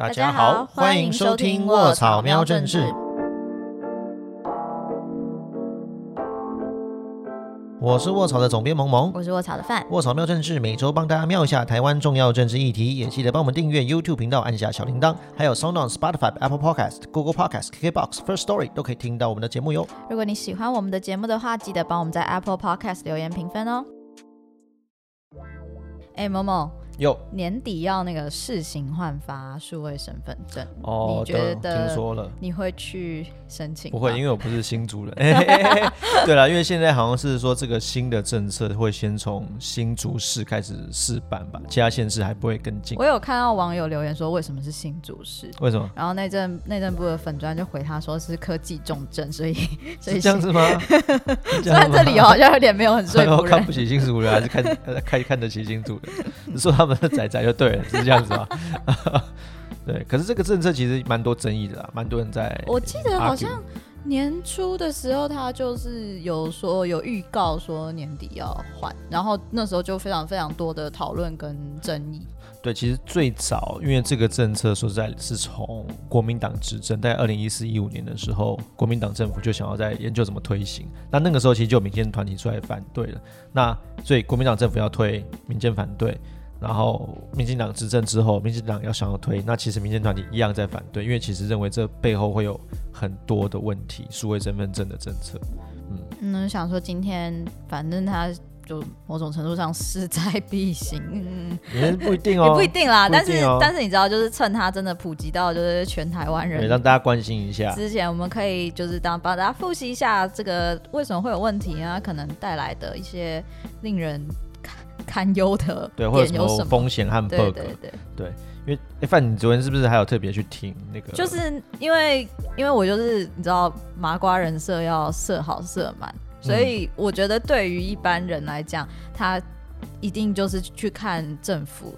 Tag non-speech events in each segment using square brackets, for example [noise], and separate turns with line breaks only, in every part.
大家好，欢迎收听《卧草喵政治》。我是卧草的总编萌萌，
我是卧草的饭。
卧草喵政治每周帮大家瞄一下台湾重要政治议题，也记得帮我们订阅 YouTube 频道，按下小铃铛，还有 Sound on Spotify、Apple Podcast、Google Podcast、KKBox、First Story 都可以听到我们的节目哟。
如果你喜欢我们的节目的话，记得帮我们在 Apple Podcast 留言评分哦。哎，萌萌。
有
年底要那个试行换发数位身份证
哦，
你觉得
听说了？
你会去申请？
不会，因为我不是新竹人。[laughs] 对了，因为现在好像是说这个新的政策会先从新竹市开始试办吧，其他县市还不会跟进。
我有看到网友留言说，为什么是新竹市？
为什么？
然后内政内政部的粉砖就回他说是科技重症，所以 [laughs]
所以这样子吗？[laughs]
虽然这里好像有点没有很说服人，
看不起新竹人还是看看看得起新竹人？[laughs] 说他们的仔仔就对了，是这样子吗？[laughs] 对，可是这个政策其实蛮多争议的啦，蛮多人在。
我记得好像年初的时候，他就是有说有预告说年底要换，然后那时候就非常非常多的讨论跟争议。
对，其实最早因为这个政策说实在是从国民党执政，在二零一四一五年的时候，国民党政府就想要在研究怎么推行。那那个时候其实就有民间团体出来反对了。那所以国民党政府要推，民间反对。然后民进党执政之后，民进党要想要推，那其实民间团体一样在反对，因为其实认为这背后会有很多的问题，数位身份证的政策。
嗯，嗯，想说今天反正他就某种程度上势在必行，
嗯，[laughs] 也不一定哦，
也不一定啦。但是但是你知道，就是趁他真的普及到就是全台湾人，
让大家关心一下。
之前我们可以就是当帮大家复习一下这个为什么会有问题啊，可能带来的一些令人。堪忧的
对，或者什么风险和 bug，
对对对
对，因为哎范，你昨天是不是还有特别去听那个？
就是因为因为我就是你知道麻瓜人设要设好设满，所以我觉得对于一般人来讲，他一定就是去看政府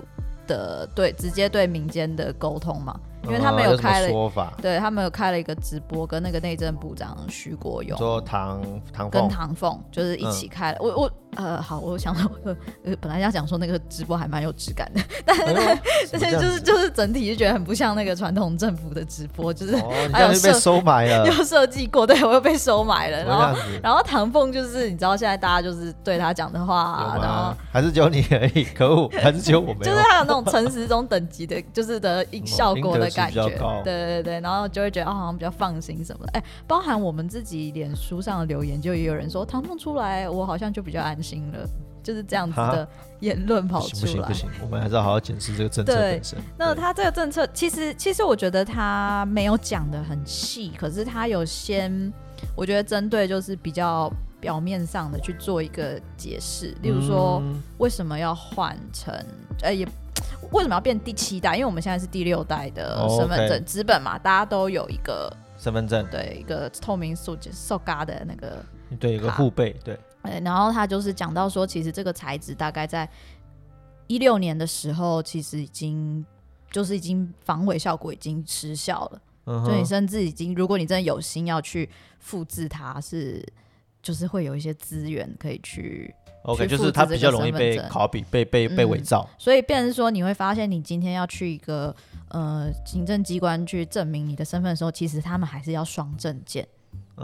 的对直接对民间的沟通嘛。因为他们有开了
说法，
对他们有开了一个直播，跟那个内政部长徐国勇
说唐唐
跟唐凤就是一起开了。我我呃好，我想说呃本来要讲说那个直播还蛮有质感的，但是 [laughs] 但是就是就是整体就觉得很不像那个传统政府的直播，就是 [laughs]
还有被收买了，[laughs]
又设计过，对我又被收买了。然后然后唐凤就是你知道现在大家就是对他讲的话，然后
还是只有你而已，可恶，还是只有我们，
就是他有那种陈时中等级的，就是的效果的。感觉，对对对，然后就会觉得哦，好像比较放心什么的。哎，包含我们自己脸书上的留言，就也有人说唐凤出来，我好像就比较安心了，就是这样子的言论跑出来。不
行不行，我们还是要好好检视这个政策本身。
那他这个政策，其实其实我觉得他没有讲的很细，可是他有先，我觉得针对就是比较表面上的去做一个解释，例如说为什么要换成，呃也。为什么要变第七代？因为我们现在是第六代的身份证纸本嘛，大家都有一个
身份证，
对，一个透明塑塑嘎的那个，
对，一个护背，对。
然后他就是讲到说，其实这个材质大概在一六年的时候，其实已经就是已经防伪效果已经失效了，所以你甚至已经，如果你真的有心要去复制它，是就是会有一些资源可以去。
OK，就是它比较容易被 copy、被被被伪造，
所以变成说你会发现，你今天要去一个呃行政机关去证明你的身份的时候，其实他们还是要双证件，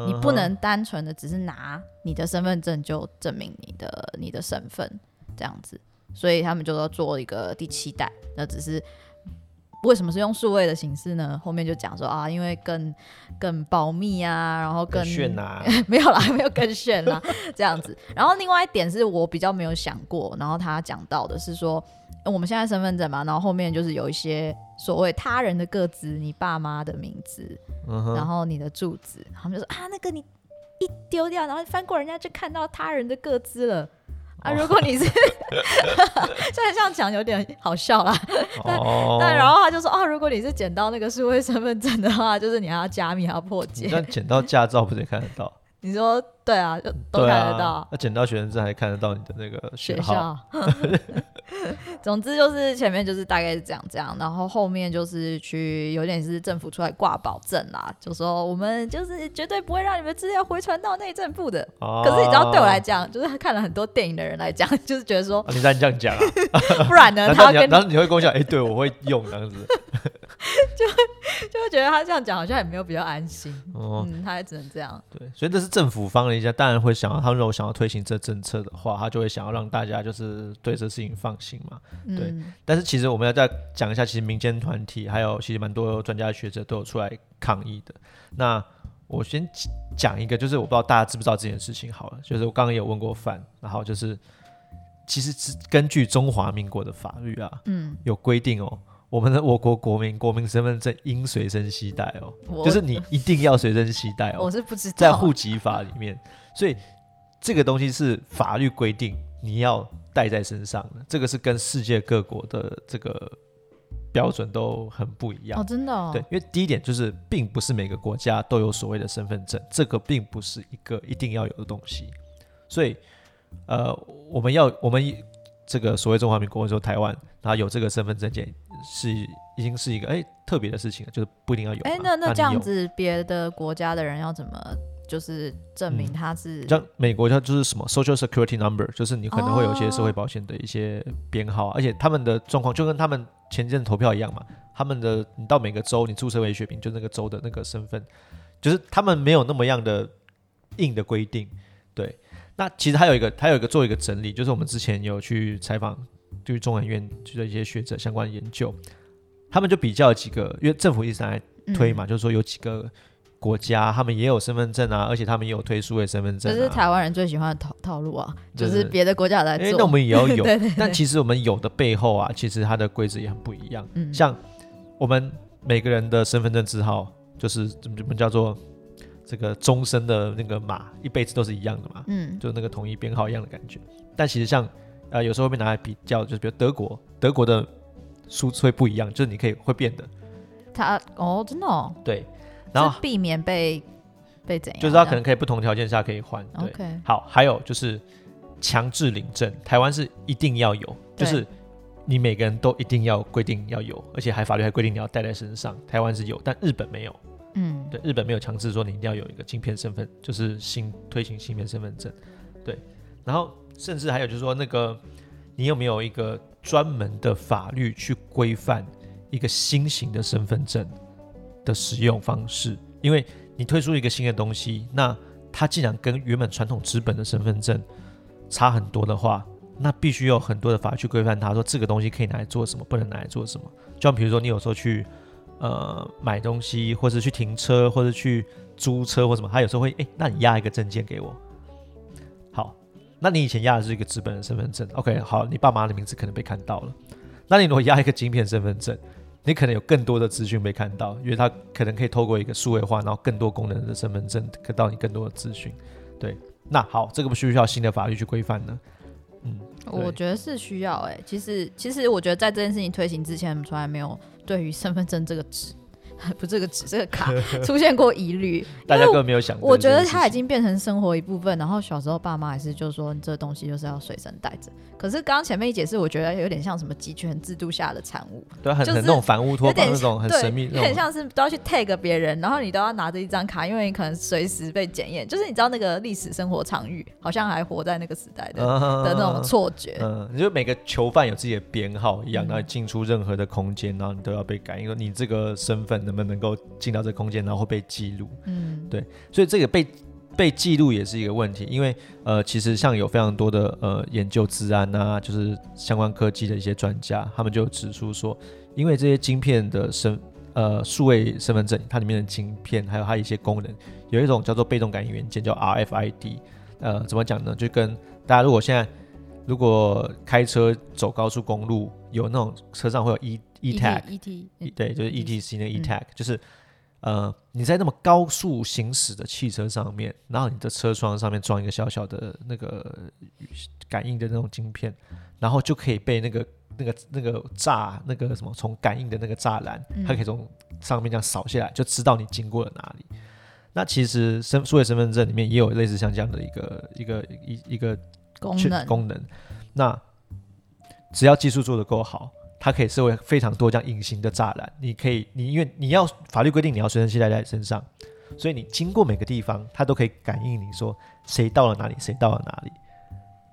你不能单纯的只是拿你的身份证就证明你的你的身份这样子，所以他们就要做一个第七代，那只是。为什么是用数位的形式呢？后面就讲说啊，因为更更保密啊，然后更 [laughs] 没有啦，没有更炫啦，[laughs] 这样子。然后另外一点是我比较没有想过，然后他讲到的是说，我们现在身份证嘛，然后后面就是有一些所谓他人的个资，你爸妈的名字，然后你的住址，他们就说啊，那个你一丢掉，然后翻过人家就看到他人的个资了。啊，如果你是 [laughs] 虽然这样讲有点好笑啦，但但然后他就说哦，如果你是捡到那个数位身份证的话，就是你还要加密，还要破解。
那捡到驾照不是也看得到？
你说对啊，就都看得到。
那捡到学生证还看得到你的那个学校。[laughs] [laughs]
总之就是前面就是大概是这样这样，然后后面就是去有点是政府出来挂保证啦，就说我们就是绝对不会让你们资料回传到内政部的。可是你知道对我来讲，就是看了很多电影的人来讲，[laughs] 就是觉得说
你在这样讲啊，
不然呢？他跟
然后你会跟我讲，哎，对我会用这样子。[laughs] [laughs]
就会觉得他这样讲好像也没有比较安心。
哦，
嗯，他也只能这样。
对，所以这是政府方的一家，当然会想要，他如果想要推行这政策的话，他就会想要让大家就是对这事情放心嘛。对
嗯，
但是其实我们要再讲一下，其实民间团体还有其实蛮多专家学者都有出来抗议的。那我先讲一个，就是我不知道大家知不知道这件事情好了，就是我刚刚有问过范，然后就是其实是根据中华民国的法律啊，
嗯，
有规定哦，我们的我国国民国民身份证应随身携带哦，就是你一定要随身携带哦
我，是不知道，
在户籍法里面，所以这个东西是法律规定你要带在身上的，这个是跟世界各国的这个标准都很不一样。
哦，真的哦，
对，因为第一点就是，并不是每个国家都有所谓的身份证，这个并不是一个一定要有的东西。所以，呃，我们要我们这个所谓中华民国或者说台湾，然后有这个身份证件，是已经是一个哎特别的事情了，就是不一定要有嘛。
哎，那那这样子，别的国家的人要怎么就是证明
嗯
他是？
像美国它就是什么 Social Security Number，就是你可能会有一些社会保险的一些编号啊，而且他们的状况就跟他们前阵投票一样嘛，他们的你到每个州你注册为学名，就那个州的那个身份，就是他们没有那么样的硬的规定。对，那其实还有一个，还有一个做一个整理，就是我们之前有去采访，对于中研院去的一些学者相关研究，他们就比较几个，因为政府一直在
嗯
推嘛，就是说有几个国家他们也有身份证啊，而且他们也有推数位身份证、啊，
这是台湾人最喜欢的套套路啊，就是别的国家有在
哎、
做。
那我们也要有，
对对对
但其实我们有的背后啊，其实它的规则也很不一样。
嗯。
像我们每个人的身份证字号，就是怎么怎么叫做这个终身的那个码，一辈子都是一样的嘛，
嗯
就那个统一编号一样的感觉。但其实像呃，有时候会被拿来比较，就是比如德国，德国的数字会不一样，就是你可以会变的，
他哦，真的哦，
对。然后
避免被被怎样？
就是它可能可以不同条件下可以换，对。
OK，
好，还有就是强制领证，台湾是一定要有，就是你每个人都一定要规定要有，而且还法律还规定你要带在身上。台湾是有，但日本没有。
嗯，
对，日本没有强制说你一定要有一个芯片身份，就是新推行芯片身份证。对，然后甚至还有就是说，那个你有没有一个专门的法律去规范一个新型的身份证的使用方式？因为你推出一个新的东西，那它既然跟原本传统纸本的身份证差很多的话，那必须有很多的法去规范它，说这个东西可以拿来做什么，不能拿来做什么。就像比如说，你有时候去呃买东西，或者去停车，或者去租车或什么，他有时候会哎、那你压一个证件给我。好，那你以前压的是一个纸本的身份证，OK，好，你爸妈的名字可能被看到了。那你如果压一个晶片身份证，你可能有更多的资讯被看到，因为它可能可以透过一个数位化，然后更多功能的身份证得到你更多的资讯。对，那好，这个不需不需要新的法律去规范呢？嗯，
我觉得是需要哎、其实其实我觉得在这件事情推行之前，从来没有对于身份证这个纸，不这个纸这个卡出现过疑虑。[laughs]
大家根本没有想过
我觉得它已经变成生活一部分，然后小时候爸妈还是就说你这东西就是要随身带着。可是刚刚前面一解释，我觉得有点像什么集权制度下的产物，
对啊很
就是
很那种反乌托邦那种很，神秘那种，
很像是都要去 tag 别人，然后你都要拿着一张卡，因为你可能随时被检验。就是你知道那个历史生活场域，好像还活在那个时代的、的那种错觉。
嗯，你就每个囚犯有自己的编号一样，
嗯
然后进出任何的空间，然后你都要被感应，说你这个身份能不能够进到这个空间，然后会被记录。
嗯，对
所以这个被被记录也是一个问题，因为呃，其实像有非常多的呃研究治安啊，就是相关科技的一些专家，他们就指出说，因为这些晶片的身呃数位身份证，它里面的晶片还有它一些功能，有一种叫做被动感应元件，叫 RFID。呃，怎么讲呢？就跟大家如果现在如果开车走高速公路，有那种车上会有 E E
tag，E T
对，就是
E
ETC 那个 E
嗯
tag，、就是呃你在那么高速行驶的汽车上面，然后你的车窗上面装一个小小的那个感应的那种晶片，然后就可以被那个那个那个栅那个什么从感应的那个栅栏，它可以从上面这样扫下来，就知道你经过了哪里。那其实身数位身份证里面也有类似像这样的一个一个一一个
功能
功能。那只要技术做得够好，它可以设为非常多这样隐形的栅栏。你可以，你因为你要法律规定你要随身携带在身上，所以你经过每个地方，它都可以感应你说谁到了哪里，谁到了哪里。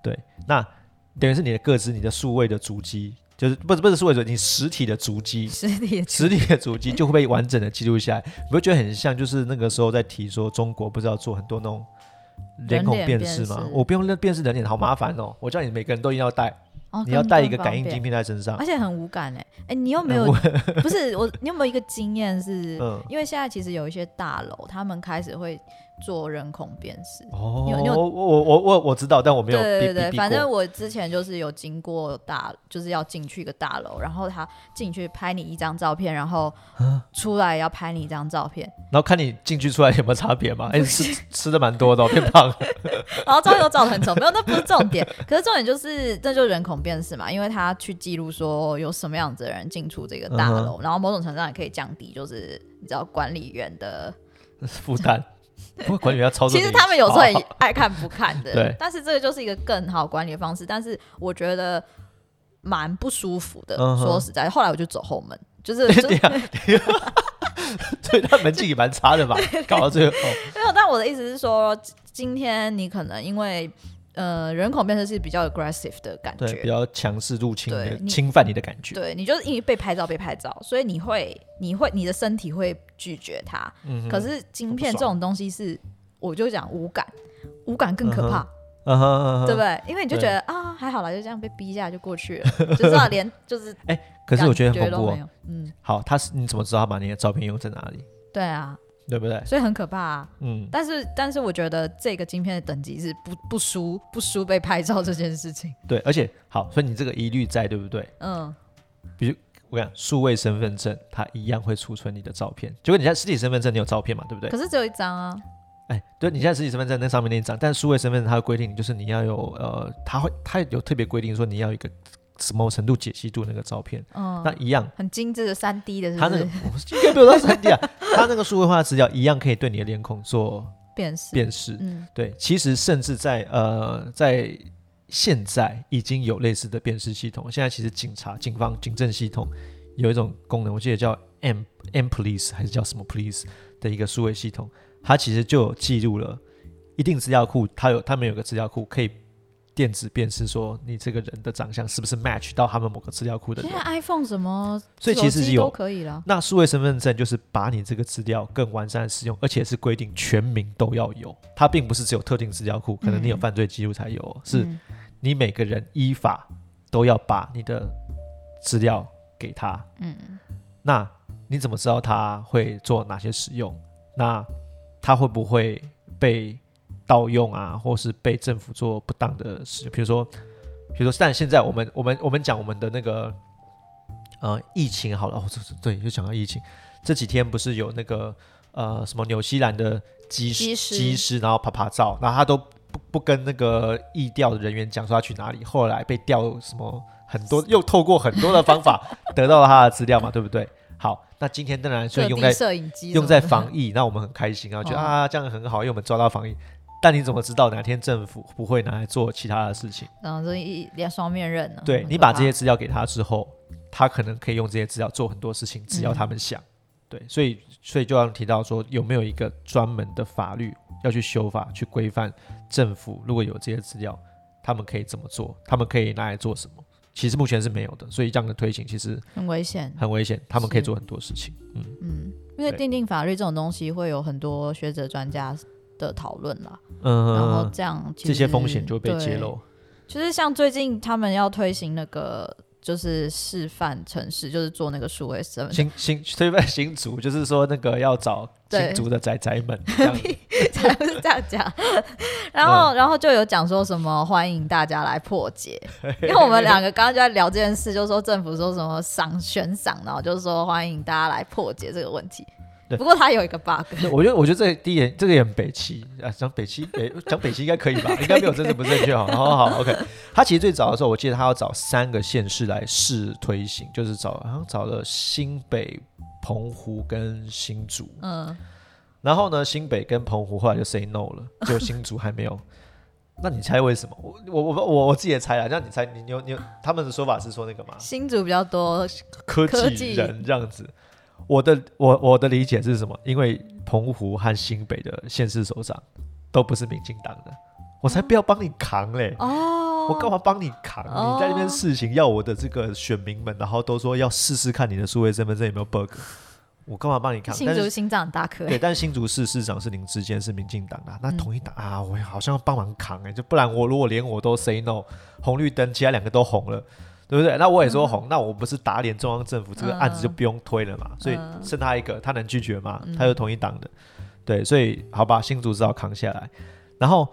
对，那等于是你的个资、你的数位的足迹就是不是不是数位足迹，你实体的足迹，
实体的
实体的足迹就会被完整的记录下来，你会觉得很像，就是那个时候在提说中国不是要做很多那种脸孔辨识吗？我不用认辨识人脸，好麻烦哦！我叫你每个人都一定要带，
哦
你要带一个感应晶片在身上
而。且很无感哎、哎、你有没有不是我？你有没有一个经验是？[laughs]
嗯，
因为现在其实有一些大楼，他们开始会做人孔辨识。
哦，
你有有
我我我我我知道，但我没有
对对对，反正我之前就是有经过大，就是要进去一个大楼，然后他进去拍你一张照片，然后
啊
出来要拍你一张照片，
然后看你进去出来有没有差别嘛？[laughs] 哎，吃吃的蛮多的哦，变胖了。[laughs]
然后照片都照的很丑，没有，那不是重点。可是重点就是，这就是人孔辨识嘛，因为他去记录说有什么样子的人进出这个大
嗯
楼，然后某种程度上也可以降低，就是你知道管理员的 [laughs]
负担，不过管理员要操作
其。实他们有时候也爱看不看的，
对
但是这个就是一个更好管理的方式。但是我觉得蛮不舒服的，
嗯
说实在，后来我就走后门，就是 [laughs] 就是
对呀，对 [laughs] 他门禁也蛮差的吧？[laughs] 搞到最后，
没有。但我的意思是说，今天你可能因为呃人口辨识是比较 aggressive 的感
对，比。较强势入侵的侵犯你的感觉。
对你就是因为被拍照被拍照，所以你会你会你的身体会拒绝它。
嗯，
可是晶片这种东西是，我就讲无感，无感更可怕。
嗯哼嗯哼
对不对？因为你就觉得啊，还好啦，就这样被逼一下就过去了，[laughs] 就知道连就是 [laughs] 哎
可是我觉得很
感
恐怖。
嗯，
好，他是你怎么知道他把你的照片用在哪里？
对啊，
对不对？
所以很可怕啊。
嗯，
但是但是我觉得这个晶片的等级是不不输不输被拍照这件事情。
对，而且好，所以你这个疑虑在，对不对？
嗯，比如
我讲数位身份证，它一样会储存你的照片。结果你现在实体身份证你有照片嘛？对不对
可？是只有一张啊。
哎，对你现在实体身份证那上面那一张，但是数位身份证它的规定，就是你要有呃，它会它有特别规定说你要一个什么程度解析度那个照片，
嗯，
那一样，
很精致的三 D 的是
它那个应该没有到三 D 啊，[laughs] 它那个数位化的资料一样可以对你的脸孔做
辨识。
辨识。
嗯。
对，其实甚至在呃在现在已经有类似的辨识系统，现在其实警察、警方、警政系统有一种功能，我记得叫 M M Police 还是叫什么 Police 的一个数位系统，它其实就有记录了一定资料库，它有他们有个资料库可以电子辨识说你这个人的长相是不是 match 到他们某个资料库的人
现在。iPhone 什么
所以其实有
都可以了。
那数位身份证就是把你这个资料更完善的使用，而且是规定全民都要有，它并不是只有特定资料库，可能你有
嗯
犯罪记录才有哦，是
嗯
你每个人依法都要把你的资料给他。
嗯
那你怎么知道他会做哪些使用？那他会不会被盗用啊，或是被政府做不当的事？比如说，比如说，但现在我们我们我们讲我们的那个呃疫情好了，哦，对，就讲到疫情，这几天不是有那个呃什么纽西兰的机师
机师，
然后拍拍照，然后他都不不跟那个疫调的人员讲说他去哪里，后来被调什么很多，又透过很多的方法 [laughs] 得到了他的资料嘛，对不对？好，那今天当然是
各地
用在
摄影机
用在防疫，那我们很开心啊，觉得
哦。
啊这样很好，因为我们抓到防疫。但你怎么知道哪天政府不会拿来做其他的事情？
然后这一两双面刃呢？
对你把这些资料给他之后，他可能可以用这些资料做很多事情，只要他们想。对，所以所以就要提到说，有没有一个专门的法律要去修法，去规范政府如果有这些资料，他们可以怎么做？他们可以拿来做什么？其实目前是没有的，所以这样的推行其实
很危险。
很危险，他们可以做很多事情。嗯，
嗯，因为
对
定定法律这种东西会有很多学者专家的讨论啦，
嗯，
然后这样
这些风险就被揭露。
就是像最近他们要推行那个就是示范城市，就是做那个数位身份证，
新新推翻新族，就是说那个要找新族的仔仔们这样。[laughs]
才不是这样讲。然后，
嗯
然后就有讲说什么欢迎大家来破解，[laughs] 因为我们两个刚刚就在聊这件事，就说政府说什么赏悬赏，然后就是说欢迎大家来破解这个问题。
对
不过它有一个 bug，[laughs]
我觉得，我觉得这第一点这个也很北齐啊，讲北齐，北讲北齐应该可以吧？[laughs] 应该没有真的不正确哈。好好好，OK。[laughs] 他其实最早的时候，我记得他要找三个县市来试推行，就是找好像找了新北、澎湖跟新竹。
嗯，
然后呢，新北跟澎湖后来就 say no 了，就新竹还没有。那你猜为什么？我我我我我自己也猜啦，让你猜，你你有你有他们的说法是说那个嘛，
新竹比较多，
科技人这样子。我的我我的理解是什么？因为澎湖和新北的县市首长都不是民进党的，我才不要帮你扛嘞。
哦，
我干嘛帮你扛？你在那边试行，要我的这个选民们，然后都说要试试看你的数位身份证有没有 bug，我干嘛帮你扛？
新竹心脏大颗，
对，但新竹市市长是林志坚，是民进党的，那同一党啊，我好像要帮忙扛哎，就不然我如果连我都 say no，红绿灯，其他两个都红了，对不对？那我也说红，那我不是打脸中央政府，这个案子就不用推了嘛？所以剩他一个，他能拒绝吗？他是同一党的，对，所以好吧，新竹只好扛下来。然后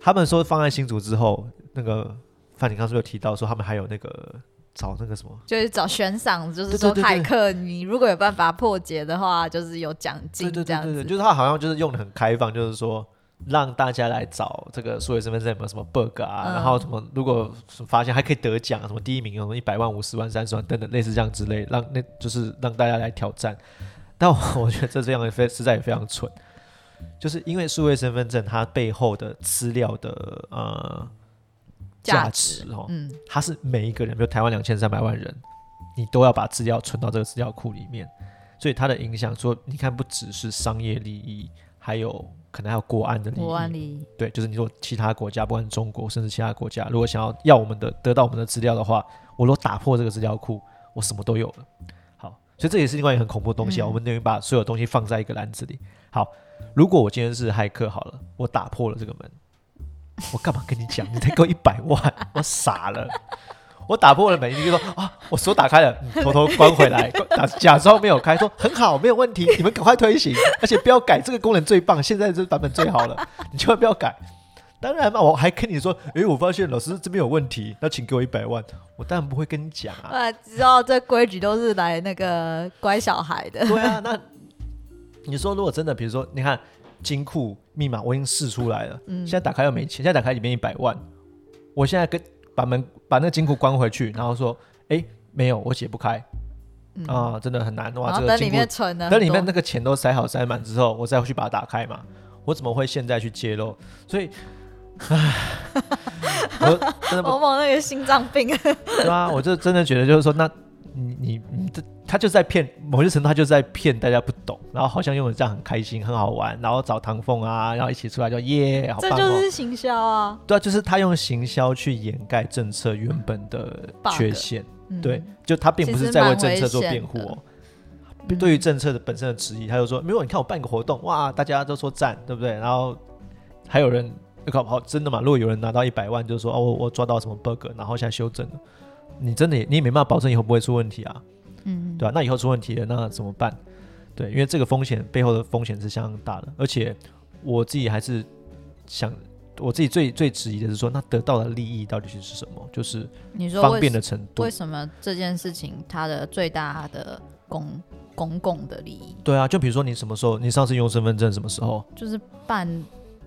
他们说放在新竹之后，那个范景康是不是有提到说他们还有那个。找那个什么，
就是找悬赏，就是说骇客，你如果有办法破解的话，就是有奖金这样子。
就是他好像就是用的很开放，就是说让大家来找这个数位身份证有没有什么 bug 啊，然后什么如果发现还可以得奖，什么第一名有一百万、五十万、三十万等等类似这样之类，让那就是让大家来挑战。但我觉得这这样非实在也非常蠢，就是因为数位身份证它背后的资料的呃。价值哦，嗯，它是每一个人，比如台湾两千三百万人，你都要把资料存到这个资料库里面，所以它的影响说，你看不只是商业利益，还有可能还有国安的利益。
国安利益，
对，就是你说其他国家，不管中国甚至其他国家，如果想要要我们的得到我们的资料的话，我若打破这个资料库，我什么都有了。好，所以这也是另外一个很恐怖的东西啊。我们等于把所有东西放在一个篮子里。好，如果我今天是骇客，好了，我打破了这个门。我干嘛跟你讲？你才给我一百万，我傻了。我打破了门，你就说啊，我手打开了，[laughs] 偷偷关回来，[laughs] 假假装没有开，说很好，没有问题，你们赶快推行，而且不要改，这个功能最棒，现在这版本最好了，[laughs] 你千万不要改。当然嘛，我还跟你说，诶，我发现老师这边有问题，那请给我一百万，我当然不会跟你讲啊。
啊，知道这规矩都是来那个乖小孩的。
对啊，那你说如果真的，比如说，你看。金库密码我已经试出来了，嗯现在打开又没钱，现在打开里面一百万，我现在跟把门把那金库关回去，然后说，哎，没有，我解不开，啊，真的很难哇，这个金库等里面那个钱都塞好塞满之后，我再去把它打开嘛，我怎么会现在去揭露？所以，唉，[laughs] 我真的
某某那个心脏病，
对啊，我就真的觉得就是说那。你你你这他就在骗某些程度，他就在骗大家不懂，然后好像用的这样很开心很好玩，然后找唐凤啊，然后一起出来就耶，好棒
哦！这就是行销啊，
对啊，就是他用行销去掩盖政策原本的缺陷，对，就他并不是在为政策做辩护哦。对于政策的本身的质疑，他就说，没有，你看我办个活动，哇，大家都说赞，对不对？然后还有人搞不好真的嘛？如果有人拿到一百万，就说哦，我我抓到什么 bug，然后现在修正了。你真的你也没办法保证以后不会出问题啊，嗯，对吧？那以后出问题了，那怎么办？对，因为这个风险背后的风险是相当大的，而且我自己还是想，我自己最最质疑的是说，那得到的利益到底是什么？就是
你说
方便的程度，
为什么这件事情它的最大的公公共的利益？
对啊，就比如说你什么时候你上次用身份证什么时候？
就是办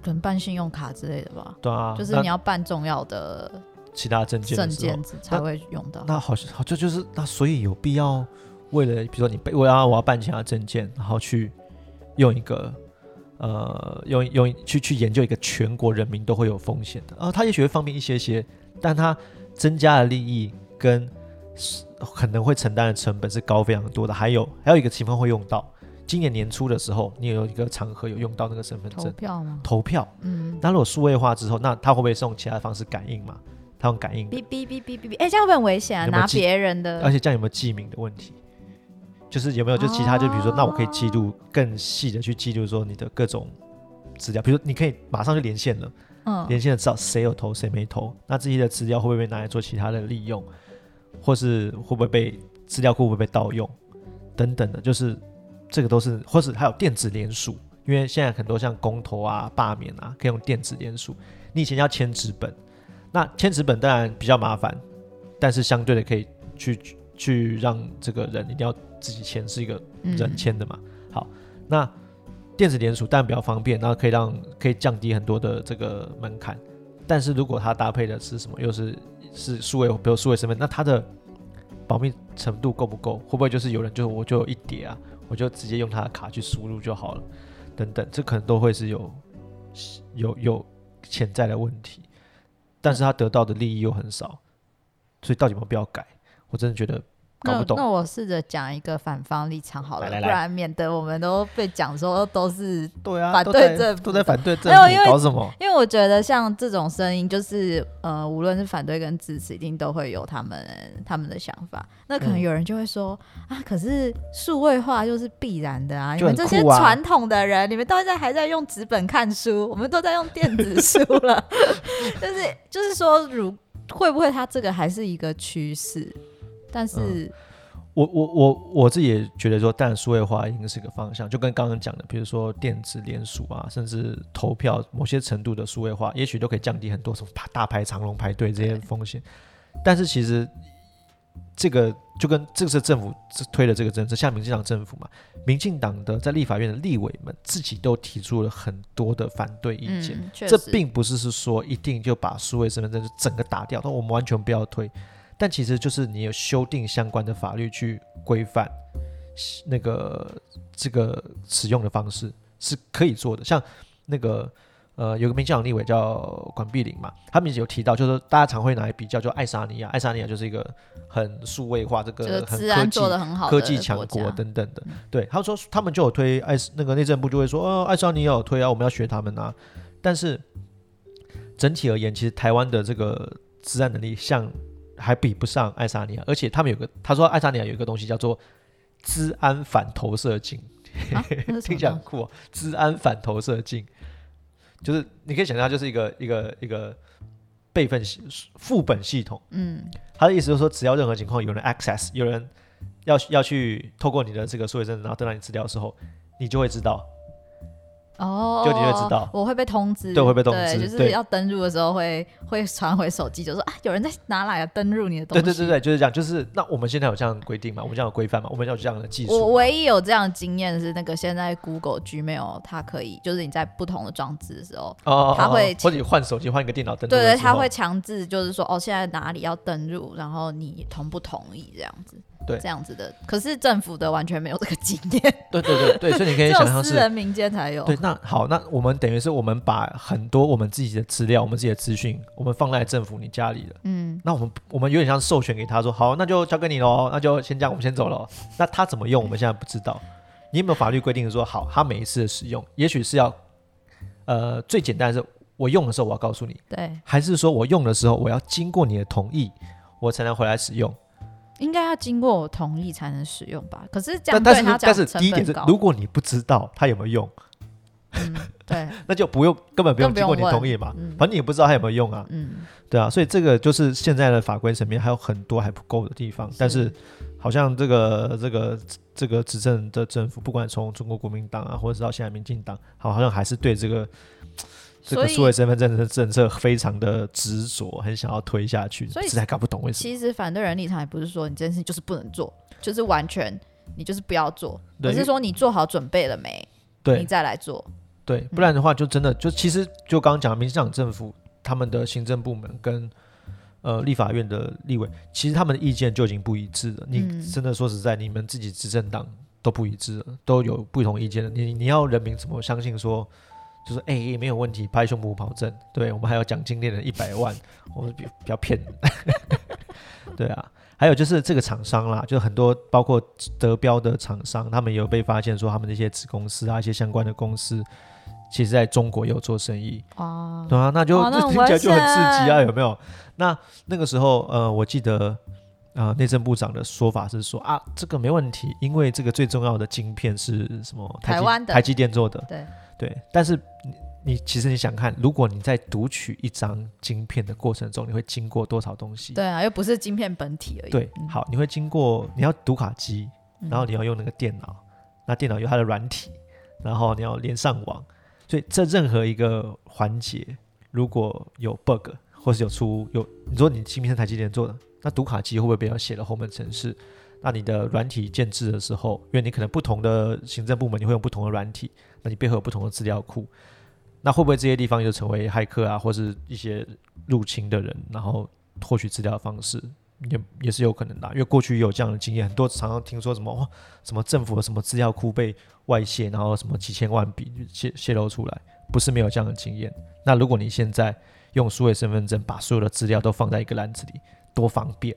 可能办信用卡之类的吧？
对啊，
就是你要办重要的。
其他证件
证件才会用到。
那好像好，这就是那所以有必要为了比如说你被我要我要办其他证件，然后去用一个呃用用去去研究一个全国人民都会有风险的啊，它也许会方便一些些，但它增加的利益跟可能会承担的成本是高非常多的。还有还有一个情况会用到，今年年初的时候，你有一个场合有用到那个身份证投
票吗？
投票，嗯，那如果数位化之后，那他会不会是用其他方式感应嘛？他用感应，
哔哔哔哔哔哔，哎，这样会很危险啊！拿别人的，
而且这样有没有记名的问题？就是有没有就其他，就比如说，那我可以记录更细的去记录说你的各种资料，比如你可以马上就连线了，嗯，连线了知道谁有投谁没投，那这些的资料会不会被拿来做其他的利用，或是会不会被资料库会不会被盗用等等的，就是这个都是，或是还有电子联署，因为现在很多像公投啊、罢免啊，可以用电子联署，你以前要签纸本。那签纸本当然比较麻烦，但是相对的可以去去让这个人一定要自己签，是一个人签的嘛。好，那电子联署当然比较方便，然后可以让可以降低很多的这个门槛。但是如果它搭配的是什么，又是是数位，比如数位身份，那它的保密程度够不够？会不会就是有人就我就有一叠啊，我就直接用他的卡去输入就好了？等等，这可能都会是有有有潜在的问题。但是他得到的利益又很少，所以到底有没有必要改？我真的觉得搞不懂
那。那我试着讲一个反方立场好了，
来来来
不然免得我们都被讲说都是。
对啊，
反对政府
都在反对政府，
没有因为
搞什么？
因为我觉得像这种声音，就是呃，无论是反对跟支持，一定都会有他们他们的想法。那可能
嗯
有人就会说、啊，可是数位化就是必然的啊，你们这些传统的人，你们到现在还在用纸本看书，我们都在用电子书了。[laughs] 就是就是说，如会不会它这个还是一个趋势？但
嗯
是，
我我我我自己也觉得说，当然数位化应该是个方向，就跟刚刚讲的，比如说电子联署啊，甚至投票某些程度的数位化，也许都可以降低很多什么大排长龙排队这些风险。但是其实这个就跟这个是政府推的这个政策，像民进党政府嘛，民进党的在立法院的立委们自己都提出了很多的反对意见。
嗯，
这并不是是说一定就把数位身份证就整个打掉，但我们完全不要推。但其实就是你有修订相关的法律去规范那个这个使用的方式是可以做的。像那个呃，有个民进党立委叫管碧玲嘛，他们有提到，就是大家常会拿来比较，就爱沙尼亚，爱沙尼亚就是一个很数位化，这个很科技
做的很好
科技强
国
等等的。对，他说他们就有推爱那个内政部就会说，哦，爱沙尼亚有推啊，我们要学他们啊。但是整体而言，其实台湾的这个治安能力像还比不上爱沙尼亚，而且他们有个他说爱沙尼亚有一个东西叫做治 [laughs] 安反投射镜，听
么
起来很酷哦，治安反投射镜，就是你可以想象，它就是一个一个一个备份系副本系统。
嗯，
他的意思就是说，只要任何情况有人 access，有人要要去透过你的这个数位身份，然后登到你资料的时候，你就会知道。
哦，
就你会知道
我会被通知，
对会被通知
就是要登录的时候会会传回手机，就说啊，有人在哪来登录你的东西。
对对对对，就是这样。就是那我们现在有这样的规定嘛？我们这样有规范嘛？我们有这样的技术我。
唯一有这样的经验是那个现在 Google Gmail 它可以，就是你在不同的装置的时候，
哦
它会
或者你换手机换一个电脑登录
对对，它会强制就是说哦，现在哪里要登录，然后你同不同意这样子。
对
这样子的。可是政府的完全没有这个经验，[laughs]
对对对对，所以你可以 [laughs] 想象是。
私人民间才有。
对，那好，那我们等于是我们把很多我们自己的资料、我们自己的资讯，我们放在政府你家里了。
嗯，
那我们我们有点像授权给他说，好，那就交给你喽，那就先这样，我们先走了。那他怎么用，[laughs] 我们现在不知道。你有没有法律规定说，好，他每一次的使用，也许是要，呃，最简单的是，我用的时候我要告诉你，
对，
还是说我用的时候我要经过你的同意，我才能回来使用？
应该要经过我同意才能使用吧？可是这样
但但是
对他讲
但是第一点是如果你不知道它有没有用，
嗯，对，[laughs]
那就不用根本不用经过你同意嘛，
嗯。
反正你也不知道它有没有用啊。
嗯，
对啊，所以这个就是现在的法规层面还有很多还不够的地方，但是好像这个这个这个执政的政府，不管从中国国民党啊，或者是到现在民进党，好好像还是对这个这个数位身份证的政策非常的执着，很想要推下去，
所以
实在搞不懂为什么。
其实反对人立场也不是说你这件事情就是不能做，就是完全你就是不要做，
对
而是说你做好准备了没，
对你
再来做。
对，不然的话就真的就其实就刚刚讲的，民进党政府他们的行政部门跟呃立法院的立委，其实他们的意见就已经不一致了。你
嗯
真的说实在，你们自己执政党都不一致了，都有不同意见了。你你要人民怎么相信说，就是哎、也没有问题，拍胸脯保证，对我们还有奖金猎人一百万，我们比比较骗人。[laughs] 对啊，还有就是这个厂商啦，就很多包括德标的厂商，他们也有被发现说他们那些子公司啊，一些相关的公司，其实在中国也有做生意。
哦，
对啊，那就 [laughs] 这听起来就很刺激啊，有没有？那那个时候，呃，我记得，呃，内政部长的说法是说啊，这个没问题，因为这个最重要的晶片是什么？台
湾的
台积电做的，
对
对。但是你你其实你想看，如果你在读取一张晶片的过程中，你会经过多少东西？
对啊，又不是晶片本体而已。
对，
嗯
好，你会经过你要读卡机，
嗯
然后你要用那个电脑，那电脑有它的软体，然后你要连上网，所以这任何一个环节如果有 bug 或是有出有，你说你芯片是台积电做的，那读卡机会不会被要写了后门程式？那你的软体建制的时候，因为你可能不同的行政部门你会用不同的软体，那你背后有不同的资料库，那会不会这些地方就成为骇客啊，或是一些入侵的人，然后获取资料的方式？也也是有可能的，因为过去也有这样的经验，很多常常听说什么哇，什么政府的什么资料库被外泄，然后什么几千万笔泄泄露出来，不是没有这样的经验。那如果你现在用数位身份证把所有的资料都放在一个篮子里，多方便，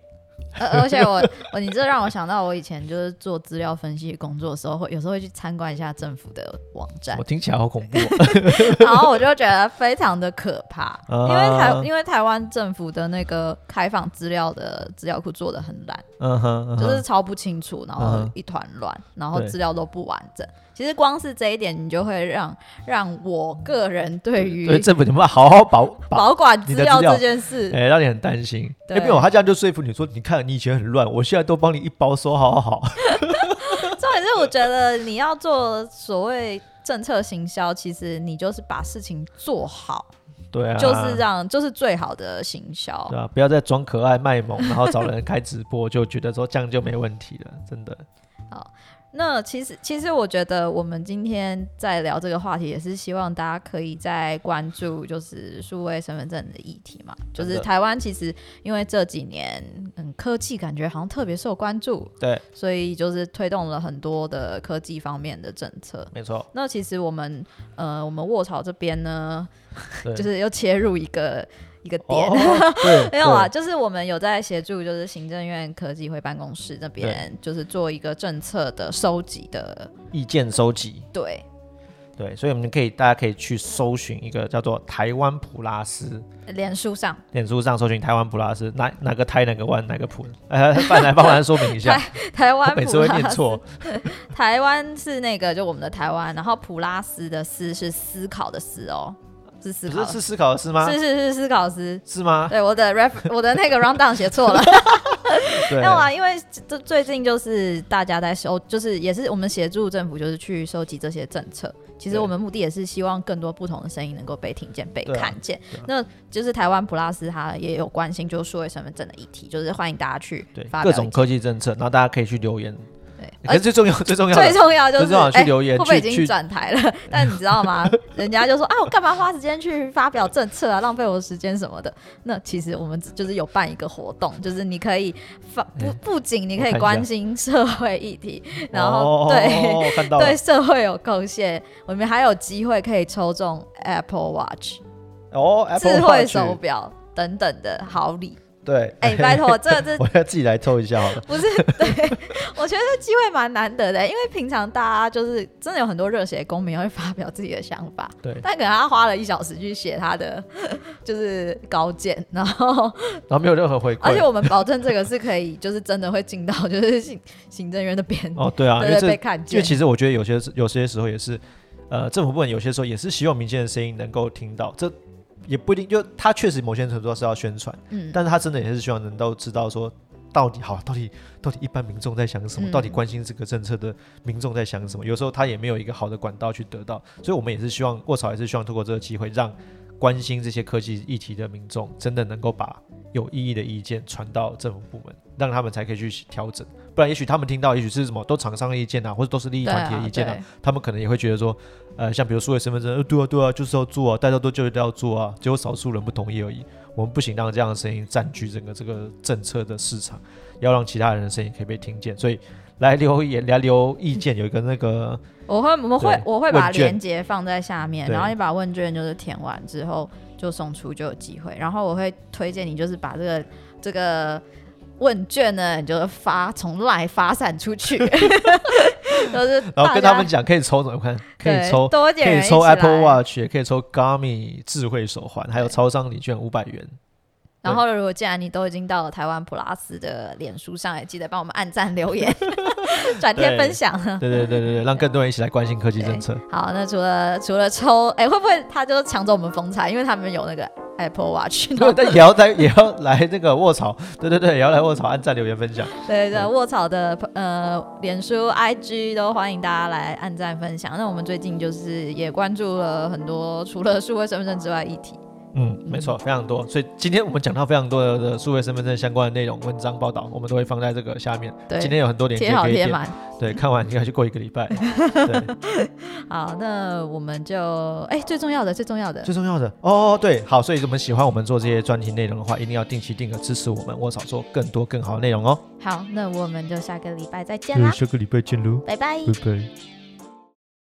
而而且我我你这让我想到我以前就是做资料分析工作的时候，会有时候会去参观一下政府的网站
我，听起来好恐怖哦。
然后我就觉得非常的可怕，[laughs] 因为台
啊
因为台湾政府的那个开放资料的资料库做的很烂，
嗯哼，
就是超不清楚，然后一团乱，然后资料都不完整。其实光是这一点，你就会让让我个人对于
所以政府你们要好好保保，
保管资
料
料这件事，
哎，让你很担心。哎，
对
没有，他这样就说服你说，你看你以前很乱，我现在都帮你一包收好好好。[laughs]
重点是我觉得你要做所谓政策行销，其实你就是把事情做好，
对啊，
就是这样就是最好的行销
对。啊，不要再装可爱卖萌，然后找人开直播，就觉得说这样就没问题了，真的。
那其实，其实我觉得我们今天在聊这个话题，也是希望大家可以再关注就是数位身份证的议题嘛。就是台湾其实因为这几年，嗯，科技感觉好像特别受关注，
对，
所以就是推动了很多的科技方面的政策。
没错，
那其实我们，呃，我们卧槽这边呢，[laughs] 就是又切入一个一个点。
哦，[laughs] 对，
没有啊，就是我们有在协助，就是行政院科技会办公室那边，就是做一个政策的收集的，
意见收集，
对，
对，所以我们可以大家可以去搜寻一个叫做台湾普拉斯，
脸书上，
脸书上搜寻台湾普拉斯，哪哪个台哪个湾哪个普，呃，范来帮忙说明一下，
台湾
每次会念错，[laughs]
台湾是那个就我们的台湾，然后普拉斯的斯是思考的思哦，是思考，
不是是思考师吗？
是是是思考师。
是吗？
对，我的 ref 我的那个 round down 写错了。[laughs] [laughs]
对
没有啊，因为这最近就是大家在收，就是也是我们协助政府，就是去收集这些政策。其实我们目的也是希望更多不同的声音能够被听见、被看见。那就是台湾普拉斯它也有关心就是数位身份证的议题，就是欢迎大家去
对
发表
各种科技政策，然后大家可以去留言。
对，
最重要最重要
最，重要就是
最重要去
哎
留言
会不会已经转台了？但你知道吗？[laughs] 人家就说啊，我干嘛花时间去发表政策啊，浪费我的时间什么的。那其实我们就是有办一个活动，就是你可以发不不仅你可以关心社会议题，然后
哦
对。对 [laughs] 社会有贡献，我们还有机会可以抽中 Apple Watch、
哦
智慧手表等等的好礼。
对，
哎、拜托，这这 [laughs]
我要自己来抽一下好了。[laughs]
不是，对我觉得这机会蛮难得的，因为平常大家就是真的有很多热血公民会发表自己的想法，
对，
但可能他花了一小时去写他的就是稿件，然后 [laughs]
然后没有任何回馈。
而且我们保证这个是可以，就是真的会进到就是行行政院的编，
哦，对啊，因为
被看
因为。其实我觉得有些有些时候也是，呃，政府部门有些时候也是希望民间的声音能够听到，这也不一定，就他确实某些程度上是要宣传，
嗯，
但是他真的也是希望能够知道说。到底好，到底到底一般民众在想什么？
嗯
到底关心这个政策的民众在想什么？有时候他也没有一个好的管道去得到，所以我们也是希望，卧槽也是希望通过这个机会，让关心这些科技议题的民众真的能够把有意义的意见传到政府部门，让他们才可以去调整。不然，也许他们听到，也许是什么都厂商的意见啊，或者都是利益团体的
啊，
意见啊，
对
他们可能也会觉得说，呃，像比如数位身份证，呃，对啊，对啊，就是要做啊，大家都就一定要做啊，只有少数人不同意而已。我们不行让这样的声音占据整个这个政策的市场，要让其他人的声音可以被听见。所以来留言、来留意见，有一个那个
我会我们会我会把链接放在下面，然后你把问卷就是填完之后就送出就有机会，然后我会推荐你就是把这个这个问卷呢，你就发从赖发散出去，[laughs] [laughs] 就是 [laughs]
然后跟他们
讲
讲可以抽怎么看，可以抽。可以抽 Apple Watch，也可以抽 Garmin 智慧手环，还有超商礼券五百元。
然后，如果既然你都已经到了台湾普拉斯的脸书上，也记得帮我们按赞、留言、[laughs] 转贴、分享。
对对对对对，让更多人一起来关心科技政策。
好，那除了除了抽，哎，会不会他就抢走我们风采？因为他们有那个 Apple Watch，[laughs]
对，但也要在也要来那个卧槽，对对对，也要来卧槽，按赞、留言、分享。
对对，卧槽的呃，脸书、IG 都欢迎大家来按赞分享。那我们最近就是也关注了很多除了数位身份证之外议题。
嗯，没错，非常多。所以今天我们讲到非常多的的数位身份证相关的内容、文章报道，我们都会放在这个下面。
对，
今天有很多链接可以点。对，[laughs] 看完应该就过一个礼拜。对，[laughs]
好，那我们就哎，最重要的最重要的，
最重要的哦，对，好，所以我们喜欢我们做这些专题内容的话，一定要定期定额支持我们，我少做更多更好的内容哦。
好，那我们就下个礼拜再见啦，
下个礼拜见喽，
拜拜。
拜拜。